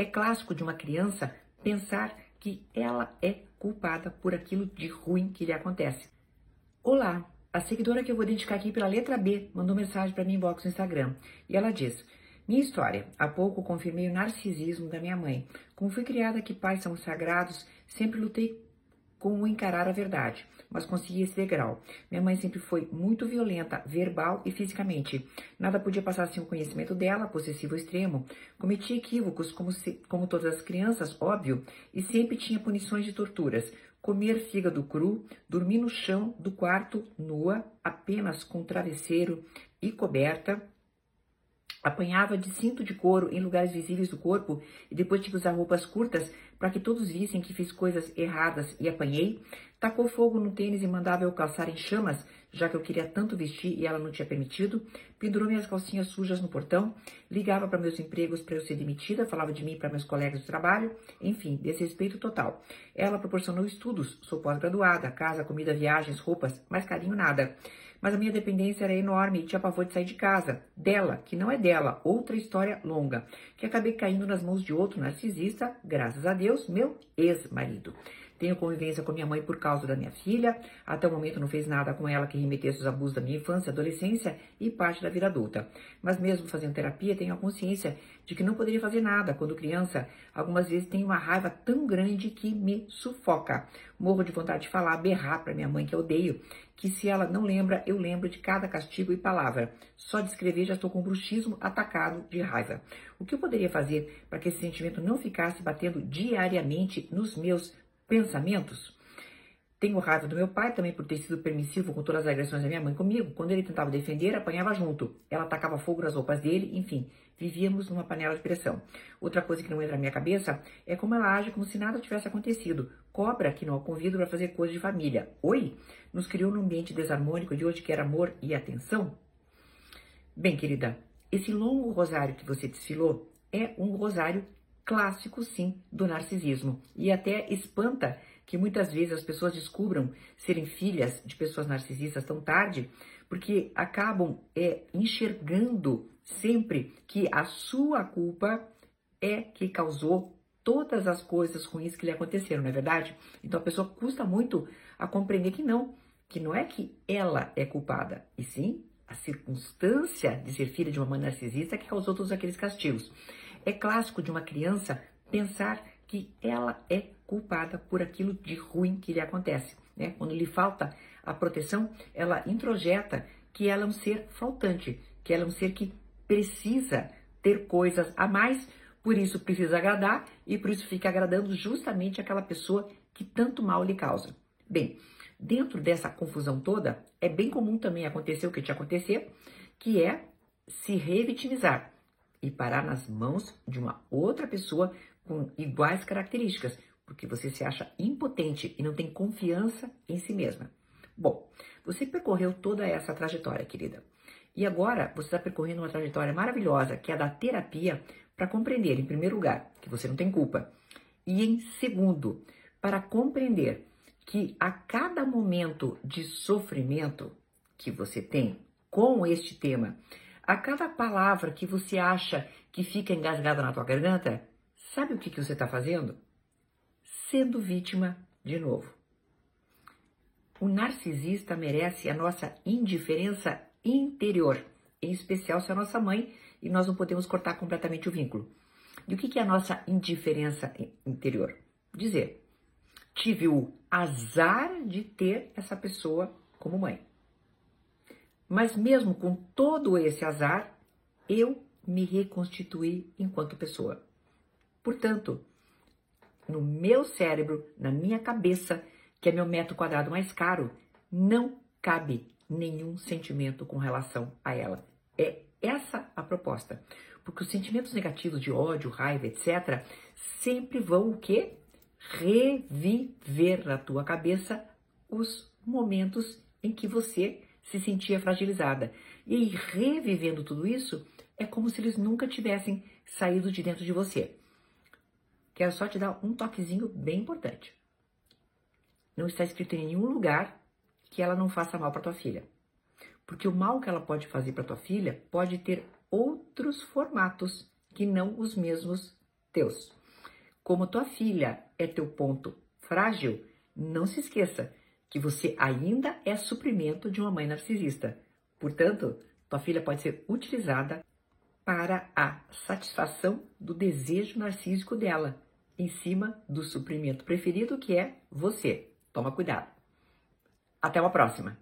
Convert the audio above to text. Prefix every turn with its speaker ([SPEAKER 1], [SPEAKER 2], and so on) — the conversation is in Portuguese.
[SPEAKER 1] É clássico de uma criança pensar que ela é culpada por aquilo de ruim que lhe acontece. Olá, a seguidora que eu vou identificar aqui pela letra B mandou mensagem para mim inbox no Instagram e ela diz: Minha história. Há pouco confirmei o narcisismo da minha mãe. Como fui criada que pais são sagrados, sempre lutei com encarar a verdade, mas consegui esse degrau. Minha mãe sempre foi muito violenta, verbal e fisicamente. Nada podia passar sem o conhecimento dela, possessivo extremo. Cometi equívocos, como, se, como todas as crianças, óbvio, e sempre tinha punições de torturas. Comer fígado cru, dormir no chão do quarto nua, apenas com travesseiro e coberta, Apanhava de cinto de couro em lugares visíveis do corpo e depois tive que usar roupas curtas para que todos vissem que fiz coisas erradas e apanhei. Tacou fogo no tênis e mandava eu calçar em chamas, já que eu queria tanto vestir e ela não tinha permitido. Pendurou minhas calcinhas sujas no portão. Ligava para meus empregos para eu ser demitida. Falava de mim para meus colegas de trabalho. Enfim, desrespeito total. Ela proporcionou estudos. Sou pós-graduada. Casa, comida, viagens, roupas. Mais carinho, nada. Mas a minha dependência era enorme e tinha pavor de sair de casa. Dela, que não é dela, outra história longa, que acabei caindo nas mãos de outro narcisista, graças a Deus, meu ex-marido. Tenho convivência com minha mãe por causa da minha filha. Até o momento não fez nada com ela que remetesse os abusos da minha infância, adolescência e parte da vida adulta. Mas mesmo fazendo terapia, tenho a consciência de que não poderia fazer nada quando criança. Algumas vezes tenho uma raiva tão grande que me sufoca. Morro de vontade de falar, berrar para minha mãe que eu odeio, que se ela não lembra, eu lembro de cada castigo e palavra. Só de escrever já estou com bruxismo atacado de raiva. O que eu poderia fazer para que esse sentimento não ficasse batendo diariamente nos meus pensamentos. Tenho raiva do meu pai também por ter sido permissivo com todas as agressões da minha mãe comigo. Quando ele tentava defender, apanhava junto. Ela atacava fogo nas roupas dele, enfim, vivíamos numa panela de pressão. Outra coisa que não entra na minha cabeça é como ela age como se nada tivesse acontecido. Cobra que não a convido para fazer coisas de família. Oi? Nos criou num ambiente desarmônico de hoje que era amor e atenção? Bem, querida, esse longo rosário que você desfilou é um rosário clássico, sim, do narcisismo. E até espanta que muitas vezes as pessoas descubram serem filhas de pessoas narcisistas tão tarde, porque acabam é, enxergando sempre que a sua culpa é que causou todas as coisas ruins que lhe aconteceram, não é verdade? Então a pessoa custa muito a compreender que não, que não é que ela é culpada, e sim a circunstância de ser filha de uma mãe narcisista que causou todos aqueles castigos. É clássico de uma criança pensar que ela é culpada por aquilo de ruim que lhe acontece. Né? Quando lhe falta a proteção, ela introjeta que ela é um ser faltante, que ela é um ser que precisa ter coisas a mais, por isso precisa agradar e por isso fica agradando justamente aquela pessoa que tanto mal lhe causa. Bem, dentro dessa confusão toda, é bem comum também acontecer o que te acontecer, que é se revitimizar e parar nas mãos de uma outra pessoa com iguais características, porque você se acha impotente e não tem confiança em si mesma. Bom, você percorreu toda essa trajetória, querida. E agora você está percorrendo uma trajetória maravilhosa, que é a da terapia, para compreender, em primeiro lugar, que você não tem culpa. E em segundo, para compreender que a cada momento de sofrimento que você tem com este tema, a cada palavra que você acha que fica engasgada na tua garganta, sabe o que, que você está fazendo? Sendo vítima de novo. O narcisista merece a nossa indiferença interior, em especial se é a nossa mãe e nós não podemos cortar completamente o vínculo. E o que, que é a nossa indiferença interior? Dizer, tive o azar de ter essa pessoa como mãe. Mas mesmo com todo esse azar, eu me reconstituí enquanto pessoa. Portanto, no meu cérebro, na minha cabeça, que é meu metro quadrado mais caro, não cabe nenhum sentimento com relação a ela. É essa a proposta. Porque os sentimentos negativos de ódio, raiva, etc., sempre vão o quê? Reviver na tua cabeça os momentos em que você se sentia fragilizada. E revivendo tudo isso, é como se eles nunca tivessem saído de dentro de você. Quero só te dar um toquezinho bem importante. Não está escrito em nenhum lugar que ela não faça mal para tua filha. Porque o mal que ela pode fazer para tua filha pode ter outros formatos que não os mesmos teus. Como tua filha é teu ponto frágil, não se esqueça que você ainda é suprimento de uma mãe narcisista. Portanto, tua filha pode ser utilizada para a satisfação do desejo narcísico dela, em cima do suprimento preferido que é você. Toma cuidado. Até uma próxima!